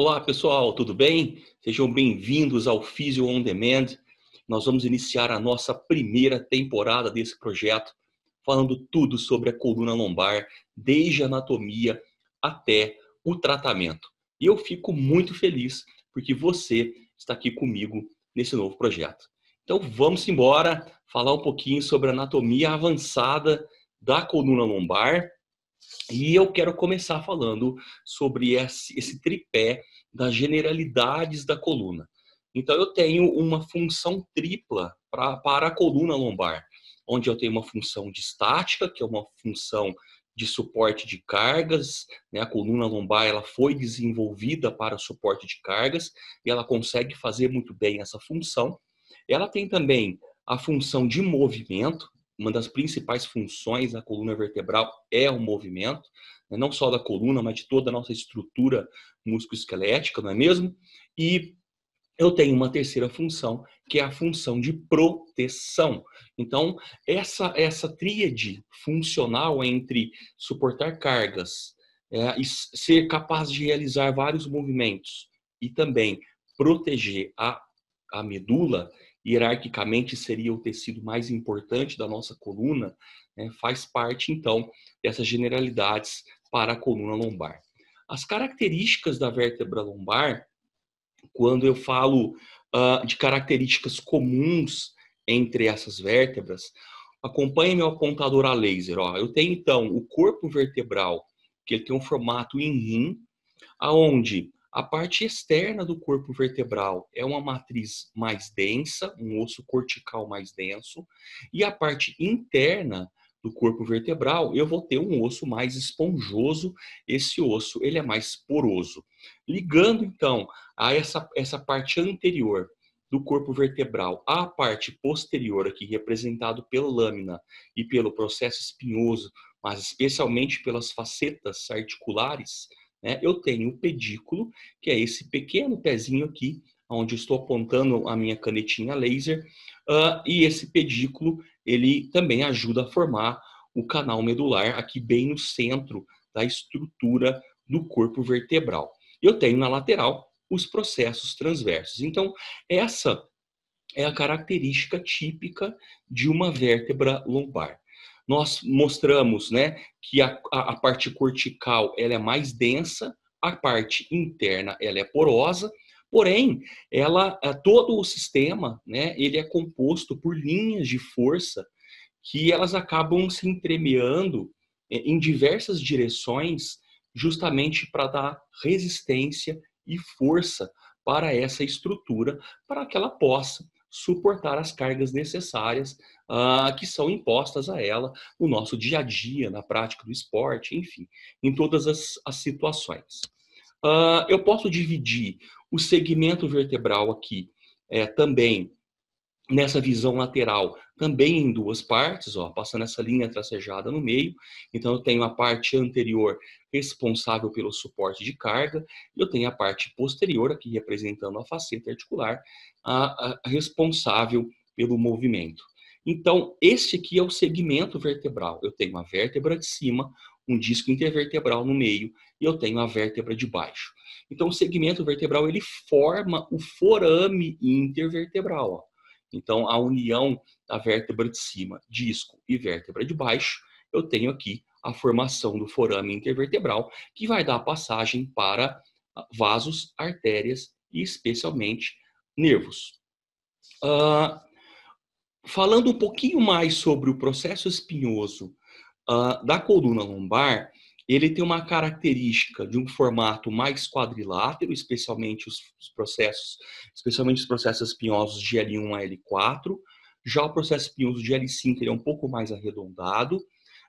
Olá, pessoal, tudo bem? Sejam bem-vindos ao Physio On Demand. Nós vamos iniciar a nossa primeira temporada desse projeto, falando tudo sobre a coluna lombar, desde a anatomia até o tratamento. E eu fico muito feliz porque você está aqui comigo nesse novo projeto. Então vamos embora falar um pouquinho sobre a anatomia avançada da coluna lombar e eu quero começar falando sobre esse, esse tripé das generalidades da coluna. Então, eu tenho uma função tripla pra, para a coluna lombar, onde eu tenho uma função de estática, que é uma função de suporte de cargas, né? A coluna lombar ela foi desenvolvida para suporte de cargas e ela consegue fazer muito bem essa função. Ela tem também a função de movimento, uma das principais funções da coluna vertebral é o movimento, né? não só da coluna, mas de toda a nossa estrutura musculoesquelética, não é mesmo? E eu tenho uma terceira função, que é a função de proteção. Então, essa, essa tríade funcional entre suportar cargas, é, ser capaz de realizar vários movimentos e também proteger a, a medula, hierarquicamente seria o tecido mais importante da nossa coluna, né, faz parte então dessas generalidades para a coluna lombar. As características da vértebra lombar, quando eu falo uh, de características comuns entre essas vértebras, acompanhe meu apontador a laser. Ó. Eu tenho então o corpo vertebral, que ele tem um formato em rim, aonde a parte externa do corpo vertebral é uma matriz mais densa, um osso cortical mais denso, e a parte interna do corpo vertebral, eu vou ter um osso mais esponjoso, esse osso ele é mais poroso. Ligando então a essa, essa parte anterior do corpo vertebral à parte posterior aqui representado pela lâmina e pelo processo espinhoso, mas especialmente pelas facetas articulares, né, eu tenho o pedículo, que é esse pequeno pezinho aqui, onde estou apontando a minha canetinha laser, uh, e esse pedículo ele também ajuda a formar o canal medular aqui bem no centro da estrutura do corpo vertebral. Eu tenho na lateral os processos transversos. Então, essa é a característica típica de uma vértebra lombar nós mostramos né, que a, a, parte cortical ela é mais densa, a parte interna ela é porosa, porém, ela é, todo o sistema né, ele é composto por linhas de força que elas acabam se entremeando é, em diversas direções, justamente para dar resistência e força para essa estrutura, para que ela possa suportar as cargas necessárias uh, que são impostas a ela no nosso dia a dia, na prática do esporte, enfim, em todas as, as situações. Uh, eu posso dividir o segmento vertebral aqui é, também nessa visão lateral, também em duas partes, ó, passando essa linha tracejada no meio. Então, eu tenho a parte anterior responsável pelo suporte de carga, e eu tenho a parte posterior, aqui representando a faceta articular, a, a responsável pelo movimento. Então, este aqui é o segmento vertebral. Eu tenho a vértebra de cima, um disco intervertebral no meio e eu tenho a vértebra de baixo. Então, o segmento vertebral ele forma o forame intervertebral. Ó. Então, a união da vértebra de cima, disco e vértebra de baixo, eu tenho aqui a formação do forame intervertebral, que vai dar passagem para vasos, artérias e especialmente nervos. Uh, falando um pouquinho mais sobre o processo espinhoso uh, da coluna lombar, ele tem uma característica de um formato mais quadrilátero, especialmente os, os processos, especialmente os processos espinhosos de L1 a L4. Já o processo espinhoso de L5 ele é um pouco mais arredondado.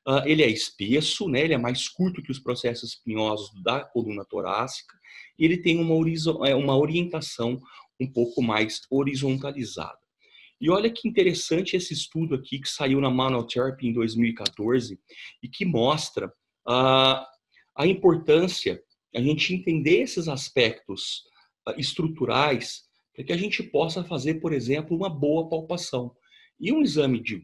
Uh, ele é espesso, né? ele é mais curto que os processos espinhosos da coluna torácica. E ele tem uma, é, uma orientação um pouco mais horizontalizada. E olha que interessante esse estudo aqui que saiu na Manual Therapy em 2014 e que mostra a, importância a gente entender esses aspectos uh, estruturais para que a gente possa fazer, por exemplo, uma boa palpação. E um exame de,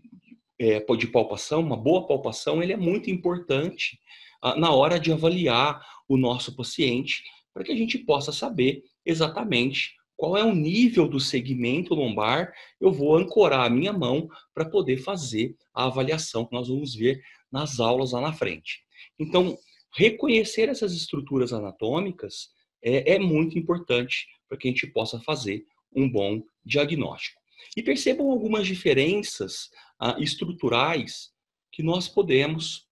é, de palpação, uma boa palpação, ele é muito importante uh, na hora de avaliar o nosso paciente para que a gente possa saber exatamente qual é o nível do segmento lombar, eu vou ancorar a minha mão para poder fazer a avaliação que nós vamos ver nas aulas lá na frente. Então, reconhecer essas estruturas anatômicas é, é muito importante para que a gente possa fazer um bom diagnóstico. E percebam algumas diferenças ah, estruturais que nós podemos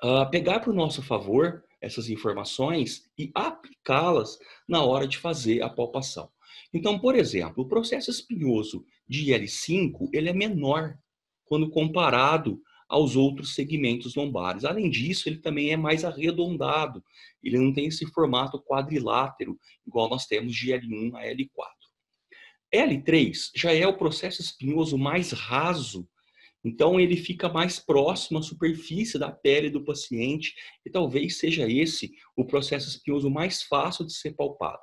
ah, pegar para o nosso favor essas informações e aplicá-las na hora de fazer a palpação. Então, por exemplo, o processo espinhoso de IL5 ele é menor quando comparado aos outros segmentos lombares. Além disso, ele também é mais arredondado. Ele não tem esse formato quadrilátero, igual nós temos de L1 a L4. L3 já é o processo espinhoso mais raso, então ele fica mais próximo à superfície da pele do paciente e talvez seja esse o processo espinhoso mais fácil de ser palpado.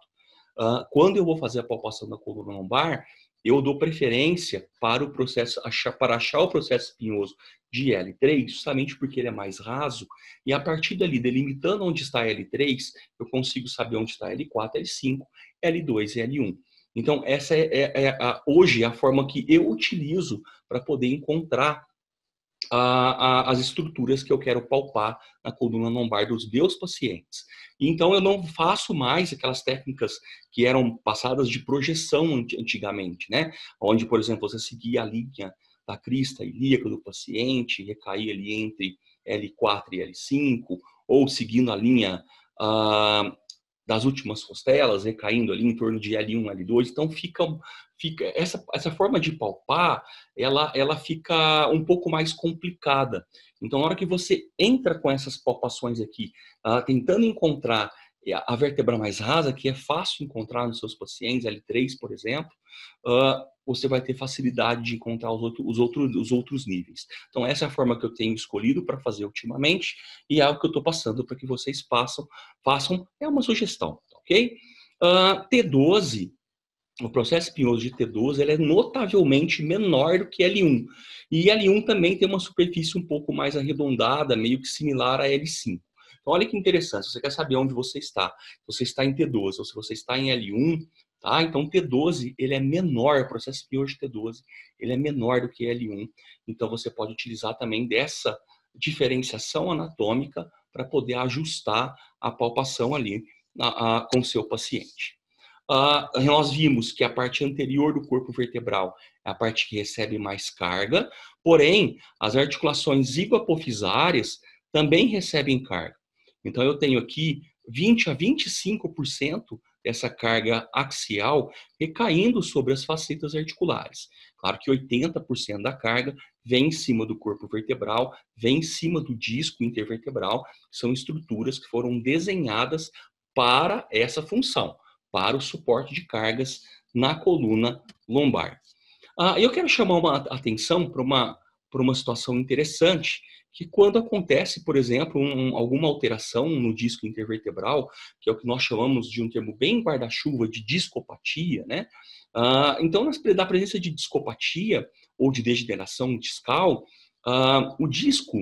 Uh, quando eu vou fazer a palpação da coluna lombar, eu dou preferência para o processo achar, para achar o processo espinhoso de L3, justamente porque ele é mais raso, e a partir dali, delimitando onde está L3, eu consigo saber onde está L4, L5, L2 e L1. Então, essa é, é, é a, hoje a forma que eu utilizo para poder encontrar a, a, as estruturas que eu quero palpar na coluna lombar dos meus pacientes. Então, eu não faço mais aquelas técnicas que eram passadas de projeção antigamente, né? Onde, por exemplo, você seguia a linha da crista ilíaca do paciente, recair ali entre L4 e L5, ou seguindo a linha ah, das últimas costelas, recaindo ali em torno de L1, L2. Então fica, fica essa, essa forma de palpar, ela, ela fica um pouco mais complicada. Então, na hora que você entra com essas palpações aqui, uh, tentando encontrar a vértebra mais rasa, que é fácil encontrar nos seus pacientes, L3, por exemplo, uh, você vai ter facilidade de encontrar os, outro, os, outros, os outros níveis. Então, essa é a forma que eu tenho escolhido para fazer ultimamente e é algo que eu estou passando para que vocês façam, façam. É uma sugestão, ok? Uh, T12, o processo espinhoso de T12, ele é notavelmente menor do que L1. E L1 também tem uma superfície um pouco mais arredondada, meio que similar a L5. Então, olha que interessante, se você quer saber onde você está, você está em T12 ou se você está em L1, tá? Então, T12, ele é menor, o processo espinhoso de T12, ele é menor do que L1. Então, você pode utilizar também dessa diferenciação anatômica para poder ajustar a palpação ali a, a, com o seu paciente. Uh, nós vimos que a parte anterior do corpo vertebral é a parte que recebe mais carga, porém, as articulações zigoapofisárias também recebem carga. Então, eu tenho aqui 20 a 25% dessa carga axial recaindo sobre as facetas articulares. Claro que 80% da carga vem em cima do corpo vertebral, vem em cima do disco intervertebral, são estruturas que foram desenhadas para essa função, para o suporte de cargas na coluna lombar. Ah, eu quero chamar uma atenção para uma, para uma situação interessante, que quando acontece, por exemplo, um, alguma alteração no disco intervertebral, que é o que nós chamamos de um termo bem guarda-chuva de discopatia, né? Ah, então, na presença de discopatia ou de degeneração discal, ah, o disco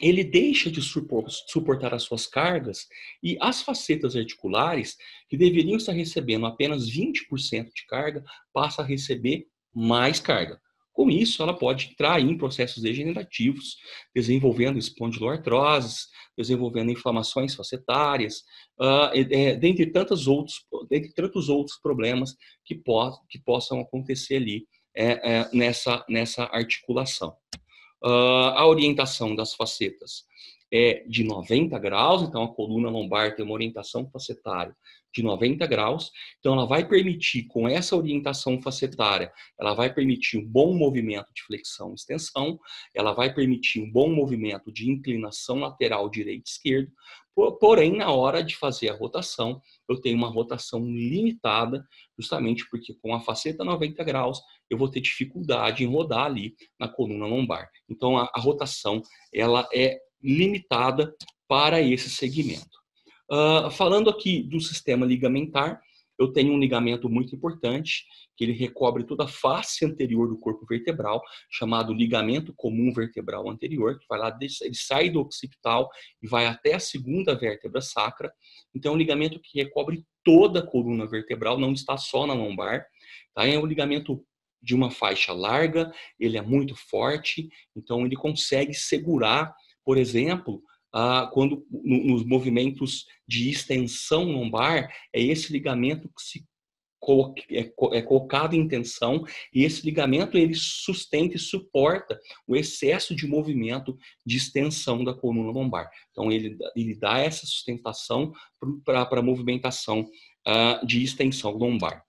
ele deixa de suportar as suas cargas e as facetas articulares, que deveriam estar recebendo apenas 20% de carga, passa a receber mais carga. Com isso, ela pode entrar em processos degenerativos, desenvolvendo espondiloartroses, desenvolvendo inflamações facetárias, uh, é, dentre, tantos outros, dentre tantos outros problemas que, po que possam acontecer ali é, é, nessa, nessa articulação. Uh, a orientação das facetas é de 90 graus, então a coluna lombar tem uma orientação facetária de 90 graus. Então, ela vai permitir, com essa orientação facetária, ela vai permitir um bom movimento de flexão e extensão, ela vai permitir um bom movimento de inclinação lateral direito e esquerdo, porém, na hora de fazer a rotação, eu tenho uma rotação limitada, justamente porque com a faceta 90 graus, eu vou ter dificuldade em rodar ali na coluna lombar. Então, a, a rotação, ela é limitada para esse segmento. Uh, falando aqui do sistema ligamentar, eu tenho um ligamento muito importante, que ele recobre toda a face anterior do corpo vertebral, chamado ligamento comum vertebral anterior, que vai lá, ele sai do occipital e vai até a segunda vértebra sacra. Então, é um ligamento que recobre toda a coluna vertebral, não está só na lombar. Tá? É um ligamento de uma faixa larga, ele é muito forte, então ele consegue segurar, por exemplo, ah, quando nos movimentos de extensão lombar, é esse ligamento que se é, é colocado em tensão e esse ligamento ele sustenta e suporta o excesso de movimento de extensão da coluna lombar. Então ele, ele dá essa sustentação para a movimentação uh, de extensão lombar.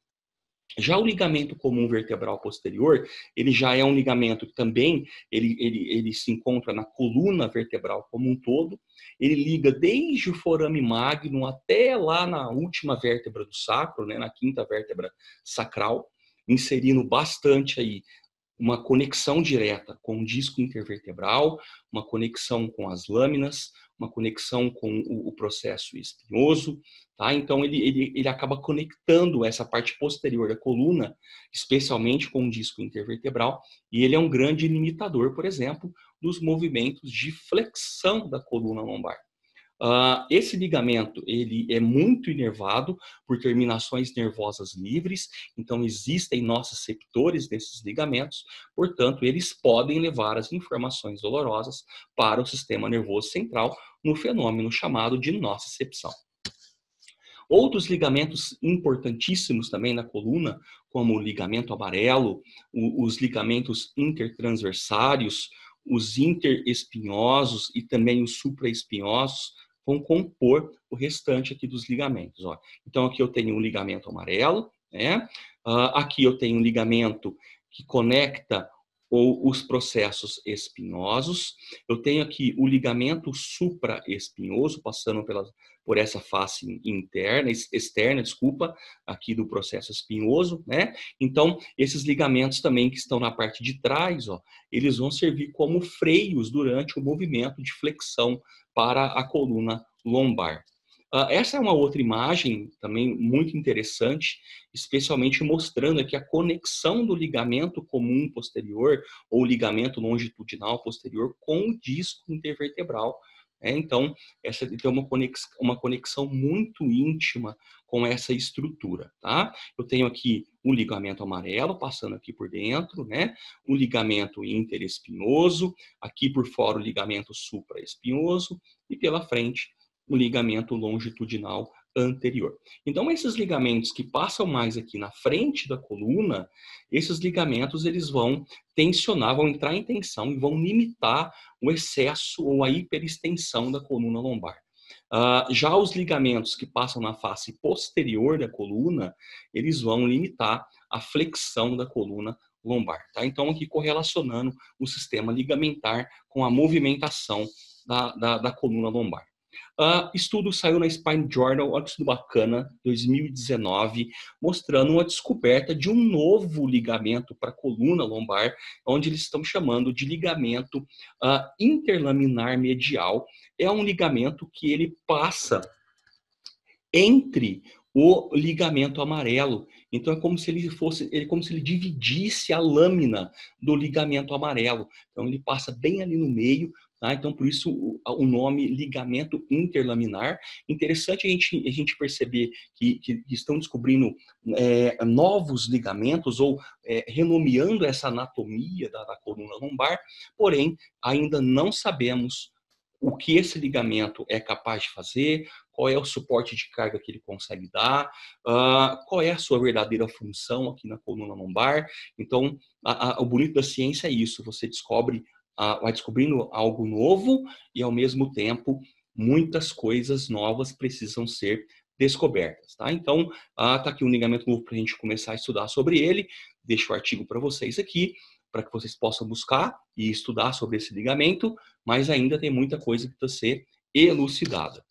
Já o ligamento comum vertebral posterior, ele já é um ligamento que também ele, ele, ele se encontra na coluna vertebral como um todo. Ele liga desde o forame magnum até lá na última vértebra do sacro, né, na quinta vértebra sacral, inserindo bastante aí uma conexão direta com o disco intervertebral, uma conexão com as lâminas, uma conexão com o, o processo espinhoso, tá? Então ele, ele, ele acaba conectando essa parte posterior da coluna, especialmente com o disco intervertebral, e ele é um grande limitador, por exemplo, dos movimentos de flexão da coluna lombar. Uh, esse ligamento ele é muito inervado por terminações nervosas livres, então existem nociceptores desses ligamentos, portanto eles podem levar as informações dolorosas para o sistema nervoso central no fenômeno chamado de nocicepção. Outros ligamentos importantíssimos também na coluna, como o ligamento amarelo, os ligamentos intertransversários, os interespinhosos e também os supraespinhosos, vão compor o restante aqui dos ligamentos. Ó. Então, aqui eu tenho um ligamento amarelo, né? Uh, aqui eu tenho um ligamento que conecta ou os processos espinhosos. Eu tenho aqui o ligamento supraespinhoso, passando pela, por essa face interna, externa, desculpa, aqui do processo espinhoso, né? Então, esses ligamentos também que estão na parte de trás, ó, eles vão servir como freios durante o movimento de flexão para a coluna lombar. Uh, essa é uma outra imagem também muito interessante, especialmente mostrando aqui a conexão do ligamento comum posterior ou ligamento longitudinal posterior com o disco intervertebral. Né? Então, essa tem uma conexão, uma conexão muito íntima com essa estrutura, tá? Eu tenho aqui um ligamento amarelo passando aqui por dentro, né? Um ligamento interespinhoso, aqui por fora o ligamento supraespinhoso e pela frente o ligamento longitudinal anterior. Então, esses ligamentos que passam mais aqui na frente da coluna, esses ligamentos eles vão tensionar, vão entrar em tensão e vão limitar o excesso ou a hiperextensão da coluna lombar. Uh, já os ligamentos que passam na face posterior da coluna, eles vão limitar a flexão da coluna lombar. Tá? Então, aqui correlacionando o sistema ligamentar com a movimentação da, da, da coluna lombar. Uh, estudo saiu na Spine Journal, olha que estudo bacana, 2019, mostrando uma descoberta de um novo ligamento para a coluna lombar, onde eles estão chamando de ligamento uh, interlaminar medial. É um ligamento que ele passa entre o ligamento amarelo. Então é como se ele fosse, é como se ele dividisse a lâmina do ligamento amarelo. Então ele passa bem ali no meio, Tá? Então, por isso o, nome ligamento interlaminar. Interessante a gente, a gente perceber que, que estão descobrindo é, novos ligamentos ou é, renomeando essa anatomia da, da coluna lombar, porém, ainda não sabemos o que esse ligamento é capaz de fazer, qual é o suporte de carga que ele consegue dar, uh, qual é a sua verdadeira função aqui na coluna lombar. Então, a, a, o bonito da ciência é isso: você descobre vai descobrindo algo novo e, ao mesmo tempo, muitas coisas novas precisam ser descobertas, tá? Então, ah, tá aqui um ligamento novo para a gente começar a estudar sobre ele. Deixo o artigo para vocês aqui, para que vocês possam buscar e estudar sobre esse ligamento, mas ainda tem muita coisa que precisa ser elucidada.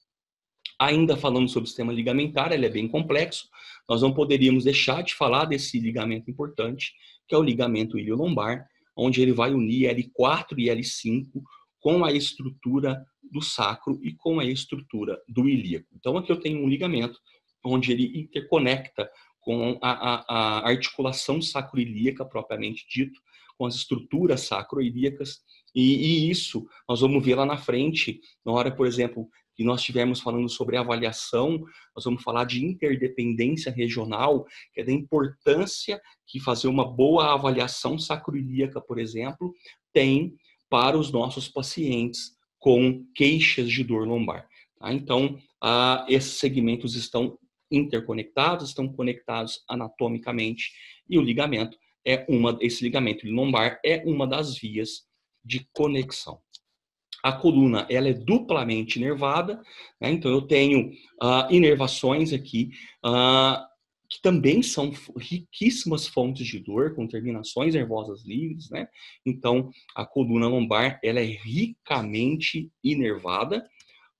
Ainda falando sobre o sistema ligamentar, ele é bem complexo. Nós não poderíamos deixar de falar desse ligamento importante, que é o ligamento iliolombar, onde ele vai unir L4 e L5 com a estrutura do sacro e com a estrutura do ilíaco. Então aqui eu tenho um ligamento onde ele interconecta com a, a, a articulação sacroilíaca propriamente dito, com as estruturas sacroilíacas, e, e, isso nós vamos ver lá na frente, na hora, por exemplo, que nós estivermos falando sobre avaliação, nós vamos falar de interdependência regional, que é da importância que fazer uma boa avaliação sacroilíaca, por exemplo, tem para os nossos pacientes com queixas de dor lombar. Tá? Então, ah, esses segmentos estão interconectados, estão conectados anatomicamente, e o ligamento é uma, esse ligamento lombar é uma das vias de conexão a coluna ela é duplamente nervada, né? então eu tenho uh, inervações aqui, uh, que também são riquíssimas fontes de dor, com terminações nervosas livres, né? Então, a coluna lombar, ela é ricamente inervada,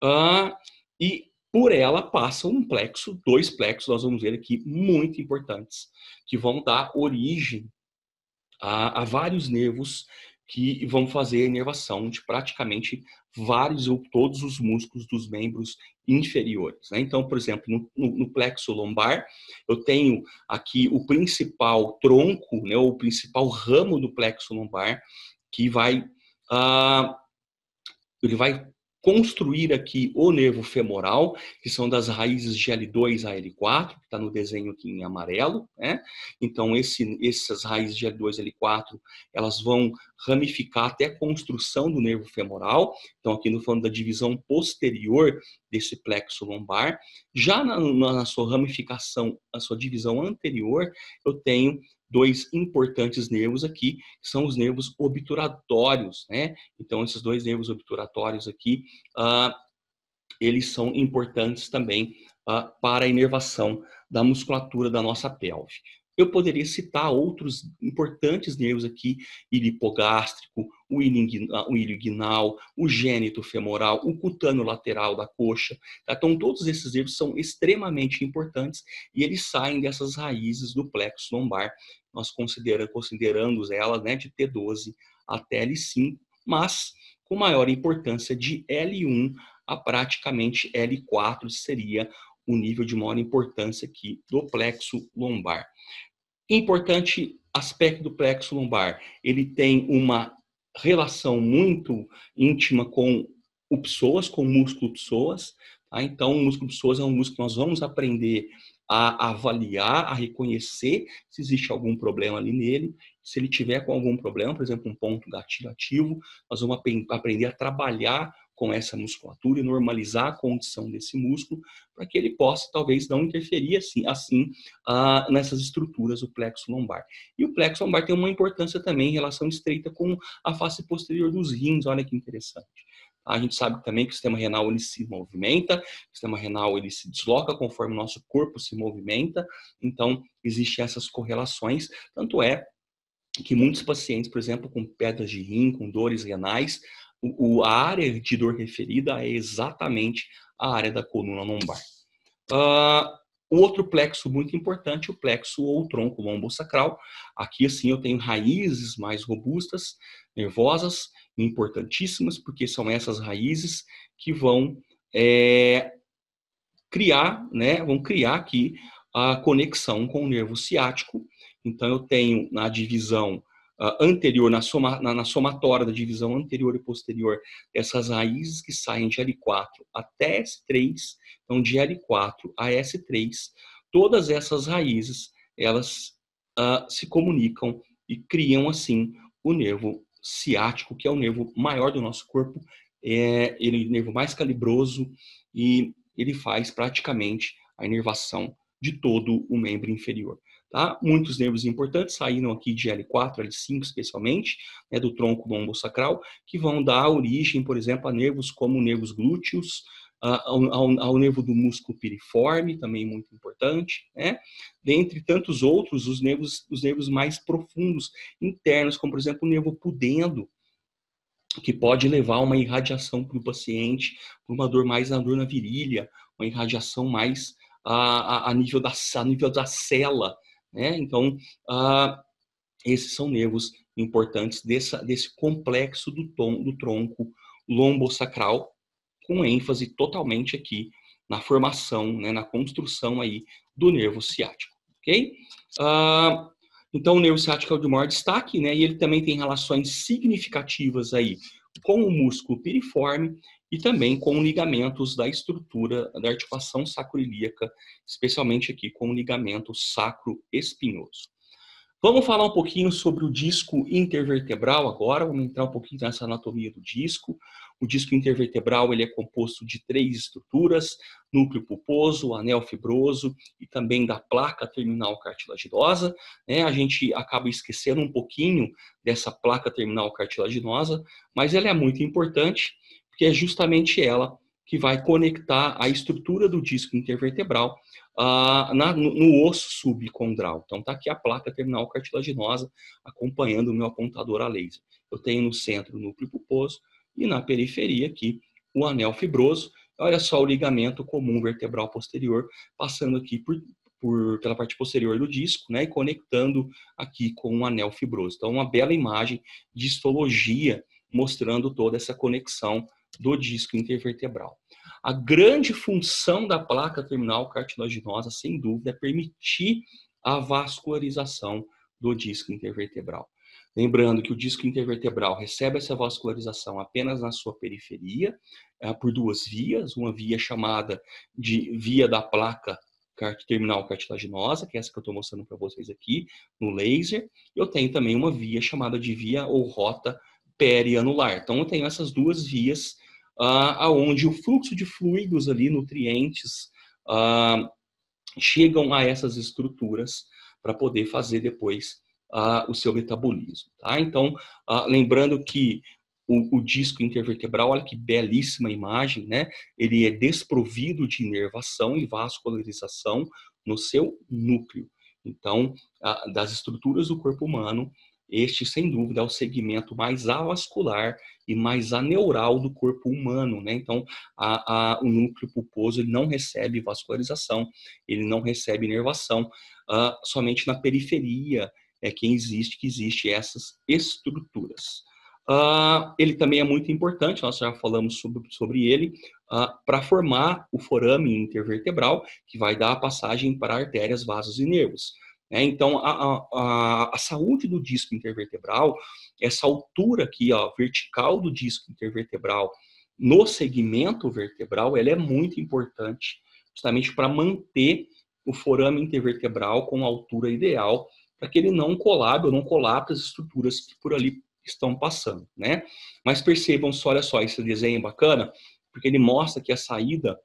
uh, e por ela passa um plexo, dois plexos, nós vamos ver aqui, muito importantes, que vão dar origem a, a vários nervos que vão fazer a inervação de praticamente vários ou todos os músculos dos membros inferiores. Né? Então, por exemplo, no, no, no, plexo lombar, eu tenho aqui o principal tronco, né, o principal ramo do plexo lombar, que vai, uh, ele vai construir aqui o nervo femoral, que são das raízes de L2 a L4, que está no desenho aqui em amarelo, né? Então, esse, essas raízes de L2 a L4, elas vão ramificar até a construção do nervo femoral. Então, aqui no falando da divisão posterior desse plexo lombar. Já na, na sua ramificação, na sua divisão anterior, eu tenho dois importantes nervos aqui, que são os nervos obturatórios, né? Então, esses dois nervos obturatórios aqui, uh, eles são importantes também uh, para a inervação da musculatura da nossa pelve. Eu poderia citar outros importantes nervos aqui, ilho hipogástrico, o ilho inguinal, o gênito femoral, o cutâneo lateral da coxa. Tá? Então, todos esses nervos são extremamente importantes e eles saem dessas raízes do plexo lombar. Nós consideramos, considerando elas né, de T12 até L5, mas com maior importância de L1 a praticamente L4 seria o nível de maior importância aqui do plexo lombar. Importante aspecto do plexo lombar, ele tem uma relação muito íntima com o psoas, com o músculo psoas. Tá? Então, o músculo psoas é um músculo que nós vamos aprender a avaliar, a reconhecer se existe algum problema ali nele. Se ele tiver com algum problema, por exemplo, um ponto gatilho ativo, nós vamos aprender a trabalhar com essa musculatura e normalizar a condição desse músculo para que ele possa talvez não interferir assim, assim ah, nessas estruturas do plexo lombar. E o plexo lombar tem uma importância também em relação estreita com a face posterior dos rins, olha que interessante. A gente sabe também que o sistema renal ele se movimenta, o sistema renal ele se desloca conforme o nosso corpo se movimenta, então existem essas correlações, tanto é que muitos pacientes, por exemplo, com pedras de rim, com dores renais, o, a área de dor referida é exatamente a área da coluna lombar. Uh, outro plexo muito importante, o plexo ou tronco lombosacral. Aqui, assim, eu tenho raízes mais robustas, nervosas, importantíssimas, porque são essas raízes que vão é, criar, né, vão criar aqui a conexão com o nervo ciático. Então, eu tenho na divisão uh, anterior, na, soma, na, na, somatória da divisão anterior e posterior, essas raízes que saem de L4 até S3, então de L4 a S3, todas essas raízes, elas uh, se comunicam e criam, assim, o nervo ciático, que é o nervo maior do nosso corpo, é ele é o nervo mais calibroso e ele faz praticamente a inervação de todo o membro inferior. Tá? Muitos nervos importantes saíram aqui de L4, L5 especialmente, né, do tronco lombosacral, que vão dar origem, por exemplo, a nervos como nervos glúteos, ao, ao, ao, nervo do músculo piriforme, também muito importante, né? Dentre tantos outros, os nervos, os nervos mais profundos, internos, como por exemplo o nervo pudendo, que pode levar a uma irradiação para o paciente, uma dor mais na dor na virilha, uma irradiação mais a, a, nível, da, a nível da cela, né? Então, esses são nervos importantes dessa, desse complexo do, tom, do tronco lombosacral, com ênfase totalmente aqui na formação, né, na construção aí do nervo ciático, ok? Então, o nervo ciático é o de maior destaque, né, e ele também tem relações significativas aí com o músculo piriforme e também com ligamentos da estrutura da articulação sacroiliaca, especialmente aqui com o ligamento sacro-espinhoso. Vamos falar um pouquinho sobre o disco intervertebral agora, vamos entrar um pouquinho nessa anatomia do disco. O disco intervertebral ele é composto de três estruturas, núcleo pulposo, anel fibroso e também da placa terminal cartilaginosa. Né? A gente acaba esquecendo um pouquinho dessa placa terminal cartilaginosa, mas ela é muito importante porque é justamente ela que vai conectar a estrutura do disco intervertebral uh, na, no, no, osso subcondral. Então, está aqui a placa terminal cartilaginosa acompanhando o meu apontador a laser. Eu tenho no centro o núcleo pulposo e na periferia aqui o anel fibroso. Olha só o ligamento comum vertebral posterior passando aqui por, por, pela parte posterior do disco, né, e conectando aqui com o anel fibroso. Então, uma bela imagem de histologia mostrando toda essa conexão do disco intervertebral. A grande função da placa terminal cartilaginosa, sem dúvida, é permitir a vascularização do disco intervertebral. Lembrando que o disco intervertebral recebe essa vascularização apenas na sua periferia, é, por duas vias, uma via chamada de via da placa terminal cartilaginosa, que é essa que eu estou mostrando para vocês aqui no laser. Eu tenho também uma via chamada de via ou rota perianular. Então, eu tenho essas duas vias uh, aonde o fluxo de fluidos ali, nutrientes, uh, chegam a essas estruturas para poder fazer depois uh, o seu metabolismo. Tá? Então, uh, lembrando que o, o, disco intervertebral, olha que belíssima imagem, né? Ele é desprovido de inervação e vascularização no seu núcleo. Então, das estruturas do corpo humano, este, sem dúvida, é o segmento mais avascular e mais aneural do corpo humano, né? Então, a, a, o núcleo pulposo ele não recebe vascularização, ele não recebe inervação, uh, somente na periferia é que existe que existe essas estruturas. Uh, ele também é muito importante, nós já falamos sobre, sobre ele, uh, para formar o forame intervertebral, que vai dar a passagem para artérias, vasos e nervos. É, então, a, a, a, saúde do disco intervertebral, essa altura aqui, ó, vertical do disco intervertebral no segmento vertebral, ela é muito importante, justamente para manter o forame intervertebral com a altura ideal, para que ele não colabe ou não colapse as estruturas que por ali estão passando, né? Mas percebam só, olha só, esse desenho é bacana, porque ele mostra que a saída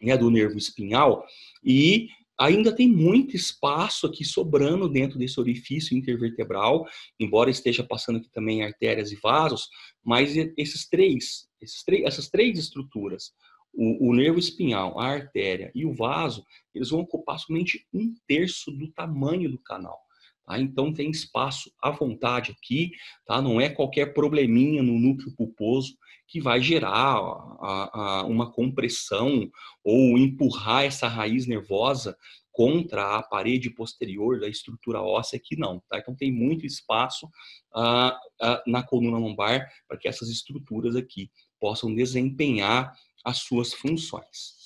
né, do nervo espinhal e ainda tem muito espaço aqui sobrando dentro desse orifício intervertebral, embora esteja passando aqui também artérias e vasos, mas esses três, esses três essas três estruturas, o, o, nervo espinhal, a artéria e o vaso, eles vão ocupar somente um terço do tamanho do canal. Tá? Então tem espaço à vontade aqui, tá? não é qualquer probleminha no núcleo pulposo que vai gerar a, a, uma compressão ou empurrar essa raiz nervosa contra a parede posterior da estrutura óssea que não, tá? Então tem muito espaço uh, uh, na coluna lombar para que essas estruturas aqui possam desempenhar as suas funções.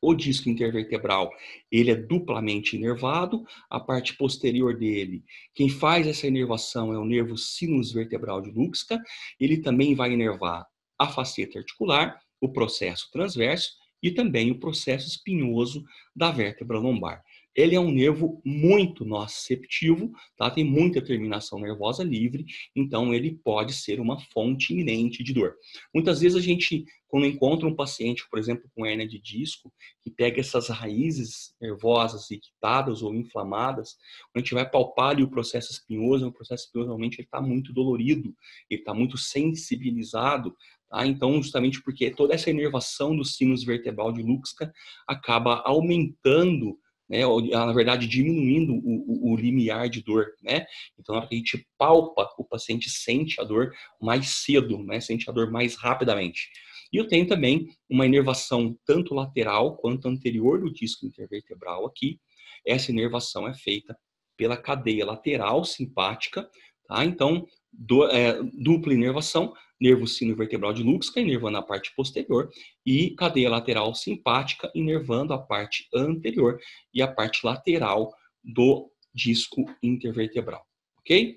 O disco intervertebral, ele é duplamente inervado, a parte posterior dele, quem faz essa inervação é o nervo sinus vertebral de Luxca, ele também vai inervar a faceta articular, o processo transverso e também o processo espinhoso da vértebra lombar. Ele é um nervo muito nociceptivo, tá? tem muita terminação nervosa livre, então ele pode ser uma fonte iminente de dor. Muitas vezes a gente, quando encontra um paciente, por exemplo, com hernia de disco, que pega essas raízes nervosas irritadas ou inflamadas, a gente vai palpar ali o processo espinhoso, o processo espinhoso realmente está muito dolorido, ele está muito sensibilizado, Tá? Então, justamente porque toda essa inervação do sinus vertebral de Luxca acaba aumentando né, ou, na verdade diminuindo o, o, o, limiar de dor, né? Então, na hora que a gente palpa, o paciente sente a dor mais cedo, né? Sente a dor mais rapidamente. E eu tenho também uma inervação tanto lateral quanto anterior do disco intervertebral aqui. Essa inervação é feita pela cadeia lateral simpática, tá? Então, do, é, dupla inervação nervo sino-vertebral de Luxca, inervando a parte posterior, e cadeia lateral simpática, inervando a parte anterior e a parte lateral do disco intervertebral, ok?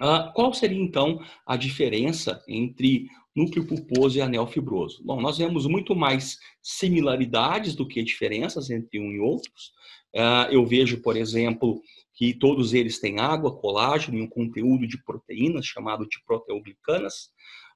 Uh, qual seria, então, a diferença entre núcleo pulposo e anel fibroso? Bom, nós vemos muito mais similaridades do que diferenças entre um e outros. Uh, eu vejo, por exemplo, que todos eles têm água, colágeno e um conteúdo de proteínas chamado de proteoglicanas.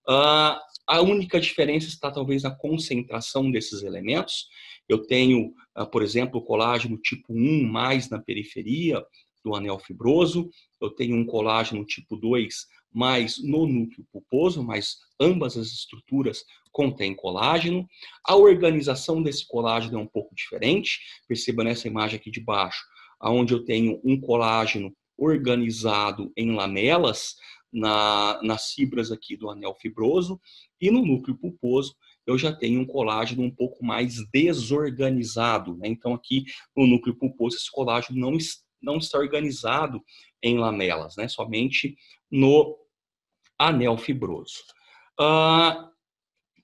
Uh, a única diferença está talvez na concentração desses elementos. Eu tenho, uh, por exemplo, colágeno tipo 1 mais na periferia do anel fibroso, eu tenho um colágeno tipo 2 mais no núcleo pulposo, mas ambas as estruturas contêm colágeno. A organização desse colágeno é um pouco diferente. Perceba nessa imagem aqui de baixo, onde eu tenho um colágeno organizado em lamelas na, nas fibras aqui do anel fibroso e no núcleo pulposo eu já tenho um colágeno um pouco mais desorganizado. Né? Então aqui no núcleo pulposo esse colágeno não, não está organizado em lamelas, né? somente no anel fibroso. Uh,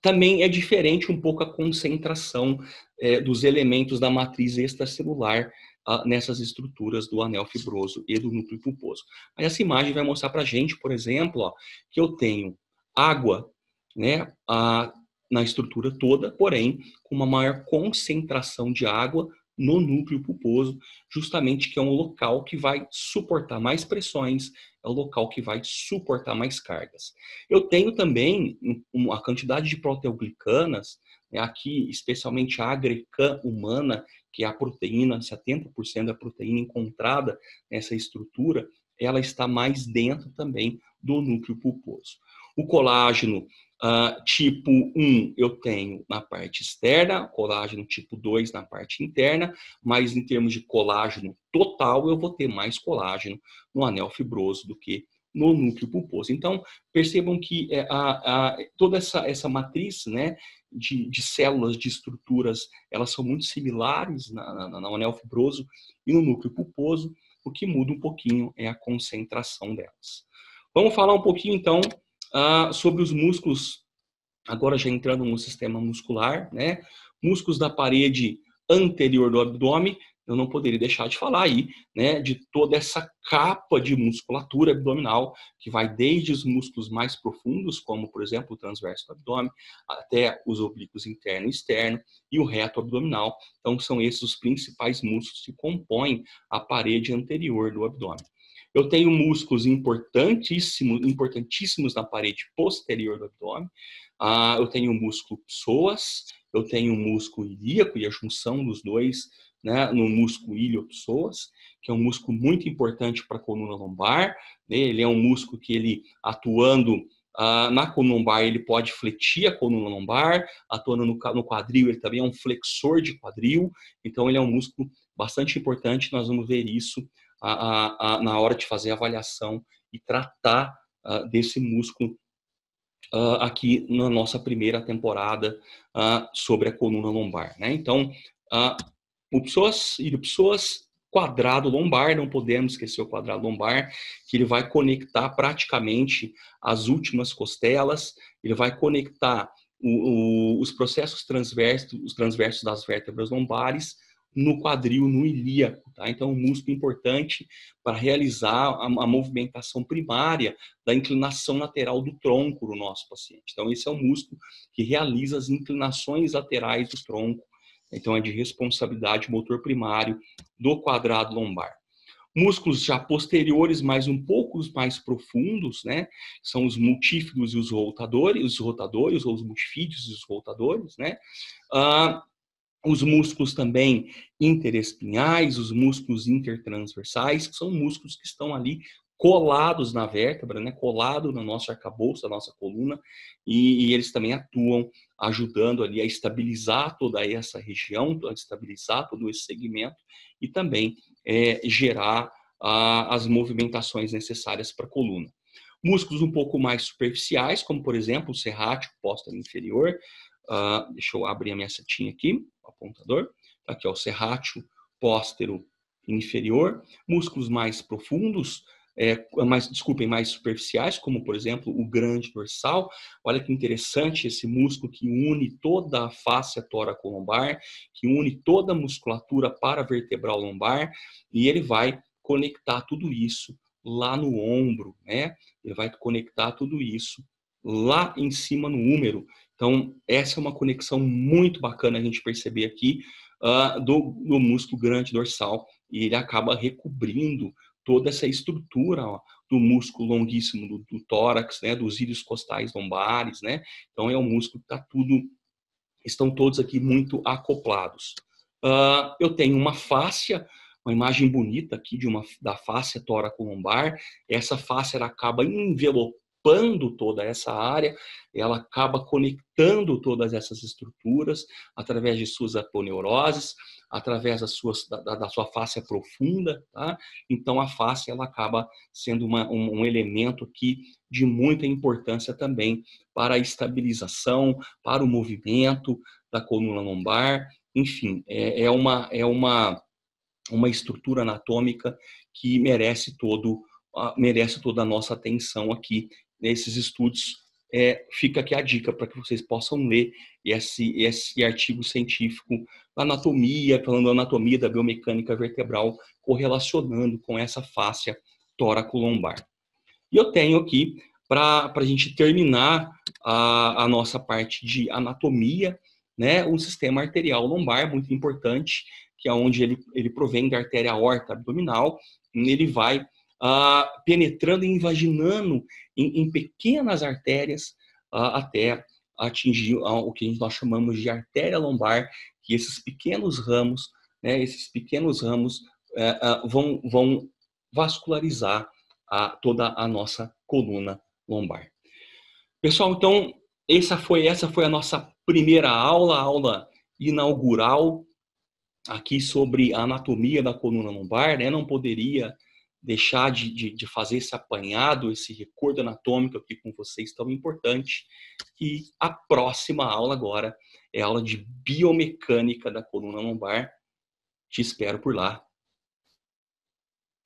também é diferente um pouco a concentração é, dos elementos da matriz extracelular uh, nessas estruturas do anel fibroso e do núcleo pulposo. Mas essa imagem vai mostrar para a gente, por exemplo, ó, que eu tenho água né, uh, na estrutura toda, porém com uma maior concentração de água no núcleo pulposo, justamente que é um local que vai suportar mais pressões, é o local que vai suportar mais cargas. Eu tenho também uma quantidade de proteoglicanas, né, aqui especialmente a agrecan humana, que é a proteína, 70% da proteína encontrada nessa estrutura, ela está mais dentro também do núcleo pulposo. O colágeno Uh, tipo 1 eu tenho na parte externa, colágeno tipo 2 na parte interna, mas em termos de colágeno total, eu vou ter mais colágeno no anel fibroso do que no núcleo pulposo. Então, percebam que é, a, a, toda essa, essa matriz né, de, de, células, de estruturas, elas são muito similares na, na, no anel fibroso e no núcleo pulposo, o que muda um pouquinho é a concentração delas. Vamos falar um pouquinho, então, ah, sobre os músculos, agora já entrando no sistema muscular, né? Músculos da parede anterior do abdômen, eu não poderia deixar de falar aí, né, de toda essa capa de musculatura abdominal que vai desde os músculos mais profundos, como por exemplo o transverso do abdômen, até os oblíquos interno e externo e o reto abdominal. Então são esses os principais músculos que compõem a parede anterior do abdômen. Eu tenho músculos importantíssimos, importantíssimos na parede posterior do abdômen. Ah, eu tenho o músculo psoas, eu tenho o músculo ilíaco e a junção dos dois né, no músculo ilio-psoas, que é um músculo muito importante para a coluna lombar. Né? Ele é um músculo que ele atuando ah, na coluna lombar ele pode fletir a coluna lombar, atuando no, no quadril ele também é um flexor de quadril. Então ele é um músculo bastante importante. Nós vamos ver isso a, a, a, na hora de fazer a avaliação e tratar uh, desse músculo uh, aqui na nossa primeira temporada uh, sobre a coluna lombar. Né? Então, o psoas e o quadrado lombar, não podemos esquecer o quadrado lombar, que ele vai conectar praticamente as últimas costelas, ele vai conectar o, o, os processos transversos, os transversos das vértebras lombares no quadril, no ilíaco. Tá? Então, um músculo importante para realizar a, a, movimentação primária da inclinação lateral do tronco do nosso paciente. Então, esse é um músculo que realiza as inclinações laterais do tronco. Então, é de responsabilidade motor primário do quadrado lombar. Músculos já posteriores, mas um pouco mais profundos, né? São os multífidos e os rotadores, os rotadores, ou os multifídios e os rotadores, né? Uh, os músculos também interespinhais, os músculos intertransversais, que são músculos que estão ali colados na vértebra, né, colado no nosso arcabouço, na nossa coluna, e, e, eles também atuam ajudando ali a estabilizar toda essa região, a estabilizar todo esse segmento e também é, gerar a, as movimentações necessárias para a coluna. Músculos um pouco mais superficiais, como por exemplo o serrático póstero inferior, uh, deixa eu abrir a minha setinha aqui, apontador. Aqui, ó, o serrátil póstero inferior. Músculos mais profundos, é, mais, desculpem, mais superficiais, como por exemplo o grande dorsal. Olha que interessante esse músculo que une toda a face tóraco-lombar, que une toda a musculatura paravertebral lombar, e ele vai conectar tudo isso lá no ombro, né? Ele vai conectar tudo isso lá em cima no úmero. Então, essa é uma conexão muito bacana a gente perceber aqui uh, do, do músculo grande dorsal e ele acaba recobrindo toda essa estrutura ó, do músculo longuíssimo do, do, tórax, né, dos íleos costais lombares, né? Então é um músculo que está tudo, estão todos aqui muito acoplados. Uh, eu tenho uma fáscia, uma imagem bonita aqui de uma da fáscia tóraco-lombar. Essa fáscia acaba envelopando ocupando toda essa área, ela acaba conectando todas essas estruturas através de suas aponeuroses, através das suas, da, da sua face profunda, tá? Então a face ela acaba sendo uma, um, um elemento aqui de muita importância também para a estabilização, para o movimento da coluna lombar, enfim, é, é uma é uma uma estrutura anatômica que merece todo merece toda a nossa atenção aqui nesses estudos, é, fica aqui a dica para que vocês possam ler esse, esse artigo científico anatomia, falando da anatomia da biomecânica vertebral, correlacionando com essa fáscia tóraco-lombar. E eu tenho aqui, para a gente terminar a, a nossa parte de anatomia, né, o sistema arterial lombar, muito importante, que é onde ele, ele provém da artéria aorta abdominal, ele vai ah, penetrando e invaginando em, em pequenas artérias ah, até atingir o que nós chamamos de artéria lombar, que esses pequenos ramos, né, esses pequenos ramos eh, vão, vão vascularizar a, toda a nossa coluna lombar. Pessoal, então essa foi essa foi a nossa primeira aula, aula inaugural aqui sobre a anatomia da coluna lombar, né? Não poderia deixar de, de, de, fazer esse apanhado, esse recordo anatômico aqui com vocês tão importante. E a próxima aula agora é a aula de biomecânica da coluna lombar. Te espero por lá.